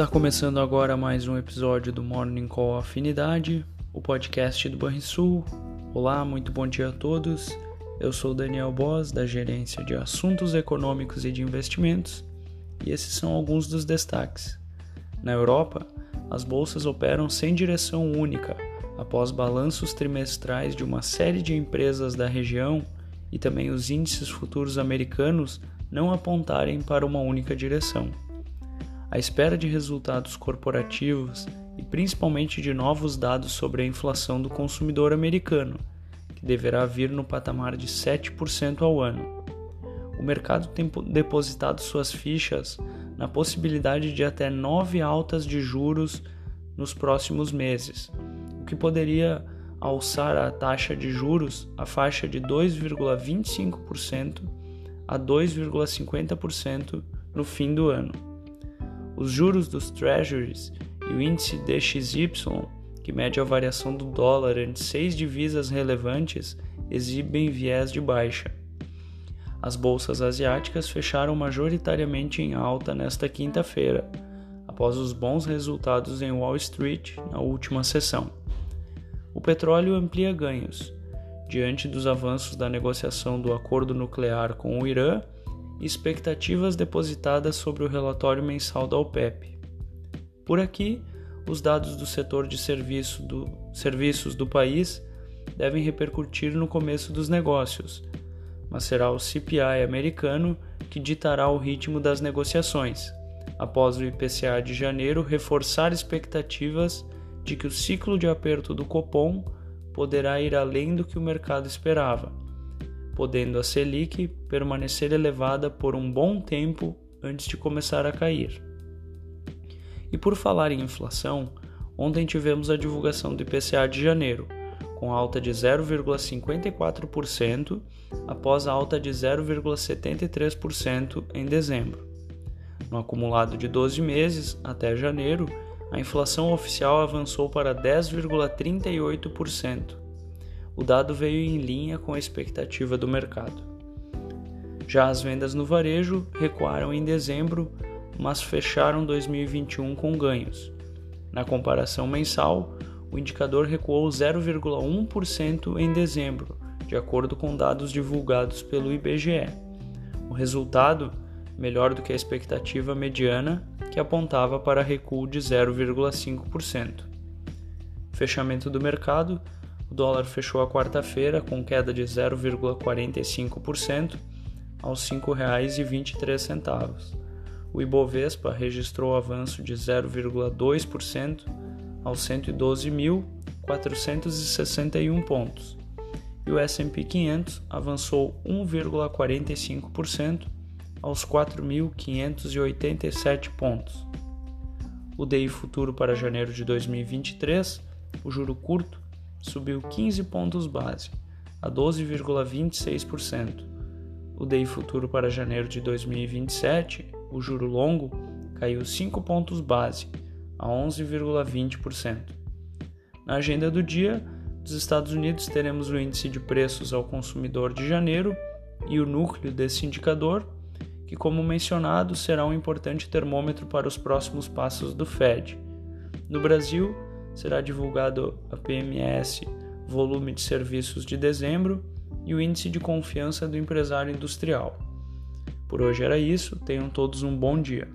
Está começando agora mais um episódio do Morning Call Afinidade, o podcast do Banrisul. Olá, muito bom dia a todos. Eu sou Daniel Boss, da Gerência de Assuntos Econômicos e de Investimentos, e esses são alguns dos destaques. Na Europa, as bolsas operam sem direção única, após balanços trimestrais de uma série de empresas da região e também os índices futuros americanos não apontarem para uma única direção. A espera de resultados corporativos e principalmente de novos dados sobre a inflação do consumidor americano, que deverá vir no patamar de 7% ao ano. O mercado tem depositado suas fichas na possibilidade de até nove altas de juros nos próximos meses, o que poderia alçar a taxa de juros à faixa de 2,25% a 2,50% no fim do ano. Os juros dos treasuries e o índice DXY, que mede a variação do dólar entre seis divisas relevantes, exibem viés de baixa. As bolsas asiáticas fecharam majoritariamente em alta nesta quinta-feira, após os bons resultados em Wall Street na última sessão. O petróleo amplia ganhos, diante dos avanços da negociação do acordo nuclear com o Irã e expectativas depositadas sobre o relatório mensal da OPEP. Por aqui, os dados do setor de serviço do, serviços do país devem repercutir no começo dos negócios, mas será o CPI americano que ditará o ritmo das negociações, após o IPCA de janeiro reforçar expectativas de que o ciclo de aperto do Copom poderá ir além do que o mercado esperava, podendo a Selic permanecer elevada por um bom tempo antes de começar a cair. E por falar em inflação, ontem tivemos a divulgação do IPCA de janeiro, com alta de 0,54% após a alta de 0,73% em dezembro. No acumulado de 12 meses até janeiro, a inflação oficial avançou para 10,38%. O dado veio em linha com a expectativa do mercado. Já as vendas no varejo recuaram em dezembro, mas fecharam 2021 com ganhos. Na comparação mensal, o indicador recuou 0,1% em dezembro, de acordo com dados divulgados pelo IBGE. O resultado melhor do que a expectativa mediana, que apontava para recuo de 0,5%. Fechamento do mercado: o dólar fechou a quarta-feira com queda de 0,45% aos R$ 5,23. O Ibovespa registrou avanço de 0,2% aos 112.461 pontos. E o S&P 500 avançou 1,45% aos 4.587 pontos. O DI futuro para janeiro de 2023, o juro curto, subiu 15 pontos base, a 12,26%. O DI futuro para janeiro de 2027, o juro longo, caiu 5 pontos base, a 11,20%. Na agenda do dia, dos Estados Unidos teremos o índice de preços ao consumidor de janeiro e o núcleo desse indicador que, como mencionado, será um importante termômetro para os próximos passos do Fed. No Brasil, será divulgado a PMS, volume de serviços de dezembro, e o índice de confiança do empresário industrial. Por hoje era isso, tenham todos um bom dia.